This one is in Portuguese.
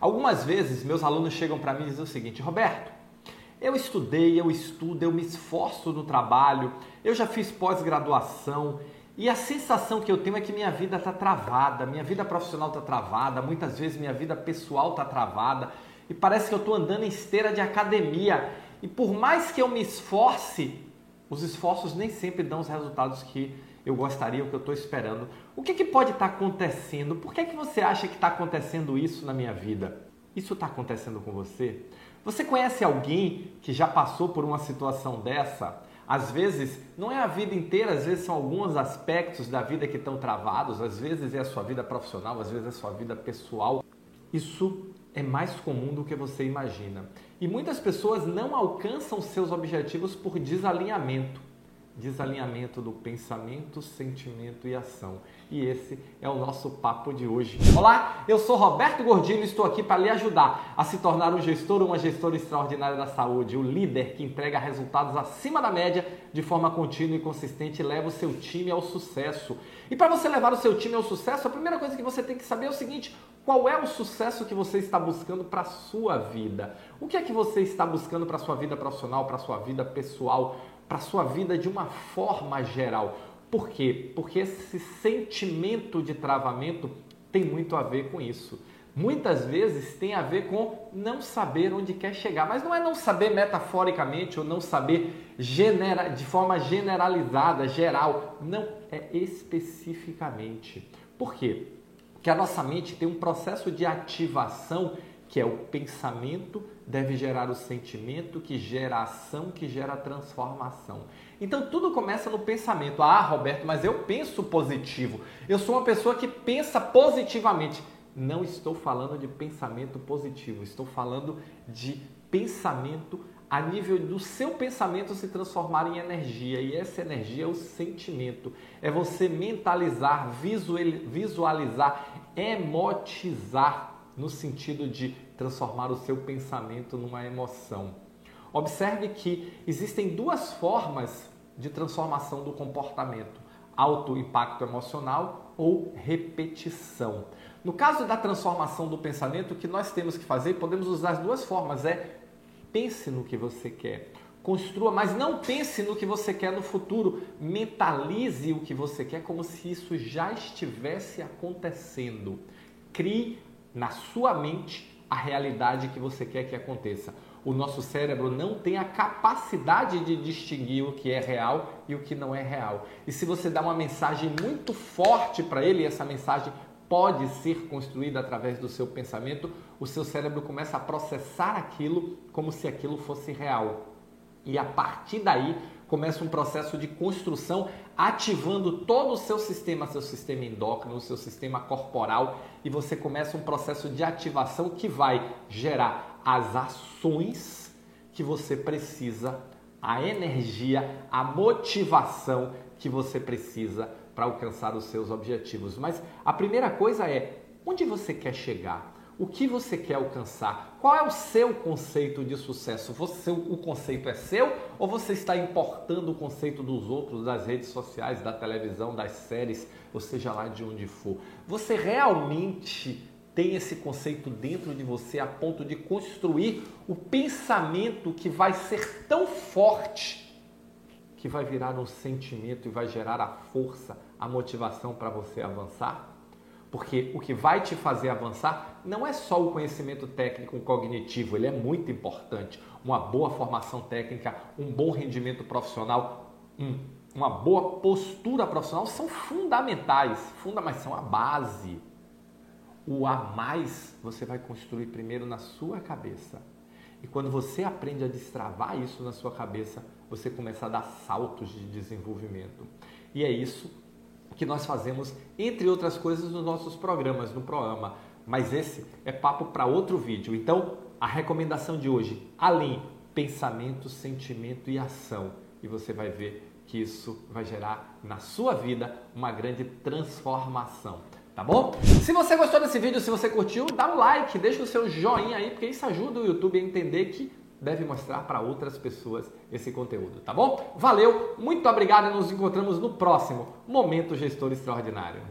Algumas vezes meus alunos chegam para mim e dizem o seguinte: Roberto, eu estudei, eu estudo, eu me esforço no trabalho, eu já fiz pós-graduação e a sensação que eu tenho é que minha vida está travada, minha vida profissional está travada, muitas vezes minha vida pessoal está travada e parece que eu estou andando em esteira de academia e por mais que eu me esforce, os esforços nem sempre dão os resultados que eu gostaria, o que eu estou esperando. O que, que pode estar tá acontecendo? Por que, que você acha que está acontecendo isso na minha vida? Isso está acontecendo com você? Você conhece alguém que já passou por uma situação dessa? Às vezes, não é a vida inteira, às vezes são alguns aspectos da vida que estão travados, às vezes é a sua vida profissional, às vezes é a sua vida pessoal. Isso é mais comum do que você imagina. E muitas pessoas não alcançam seus objetivos por desalinhamento desalinhamento do pensamento, sentimento e ação. E esse é o nosso papo de hoje. Olá, eu sou Roberto Gordino e estou aqui para lhe ajudar a se tornar um gestor ou uma gestora extraordinária da saúde, o líder que entrega resultados acima da média de forma contínua e consistente e leva o seu time ao sucesso. E para você levar o seu time ao sucesso, a primeira coisa que você tem que saber é o seguinte: qual é o sucesso que você está buscando para a sua vida? O que é que você está buscando para a sua vida profissional, para a sua vida pessoal? Para a sua vida de uma forma geral. Por quê? Porque esse sentimento de travamento tem muito a ver com isso. Muitas vezes tem a ver com não saber onde quer chegar, mas não é não saber metaforicamente ou não saber genera, de forma generalizada, geral, não, é especificamente. Por quê? Porque a nossa mente tem um processo de ativação que é o pensamento deve gerar o sentimento, que gera ação, que gera transformação. Então tudo começa no pensamento. Ah, Roberto, mas eu penso positivo. Eu sou uma pessoa que pensa positivamente. Não estou falando de pensamento positivo, estou falando de pensamento a nível do seu pensamento se transformar em energia. E essa energia é o sentimento. É você mentalizar, visualizar, emotizar no sentido de transformar o seu pensamento numa emoção. Observe que existem duas formas de transformação do comportamento: alto impacto emocional ou repetição. No caso da transformação do pensamento, o que nós temos que fazer, podemos usar as duas formas, é pense no que você quer. Construa, mas não pense no que você quer no futuro. Mentalize o que você quer como se isso já estivesse acontecendo. Crie na sua mente a realidade que você quer que aconteça. O nosso cérebro não tem a capacidade de distinguir o que é real e o que não é real. E se você dá uma mensagem muito forte para ele, essa mensagem pode ser construída através do seu pensamento, o seu cérebro começa a processar aquilo como se aquilo fosse real. E a partir daí começa um processo de construção ativando todo o seu sistema, seu sistema endócrino, seu sistema corporal e você começa um processo de ativação que vai gerar as ações que você precisa, a energia, a motivação que você precisa para alcançar os seus objetivos. Mas a primeira coisa é onde você quer chegar? O que você quer alcançar? Qual é o seu conceito de sucesso? Você, o conceito é seu ou você está importando o conceito dos outros, das redes sociais, da televisão, das séries, ou seja lá de onde for? Você realmente tem esse conceito dentro de você a ponto de construir o pensamento que vai ser tão forte que vai virar um sentimento e vai gerar a força, a motivação para você avançar? Porque o que vai te fazer avançar não é só o conhecimento técnico cognitivo, ele é muito importante. Uma boa formação técnica, um bom rendimento profissional, um, uma boa postura profissional são fundamentais, funda, mas são a base. O a mais você vai construir primeiro na sua cabeça. E quando você aprende a destravar isso na sua cabeça, você começa a dar saltos de desenvolvimento. E é isso que nós fazemos, entre outras coisas, nos nossos programas, no programa. Mas esse é papo para outro vídeo. Então, a recomendação de hoje, alinhe pensamento, sentimento e ação. E você vai ver que isso vai gerar na sua vida uma grande transformação. Tá bom? Se você gostou desse vídeo, se você curtiu, dá um like, deixa o seu joinha aí, porque isso ajuda o YouTube a entender que deve mostrar para outras pessoas esse conteúdo, tá bom? Valeu, muito obrigado e nos encontramos no próximo Momento Gestor Extraordinário.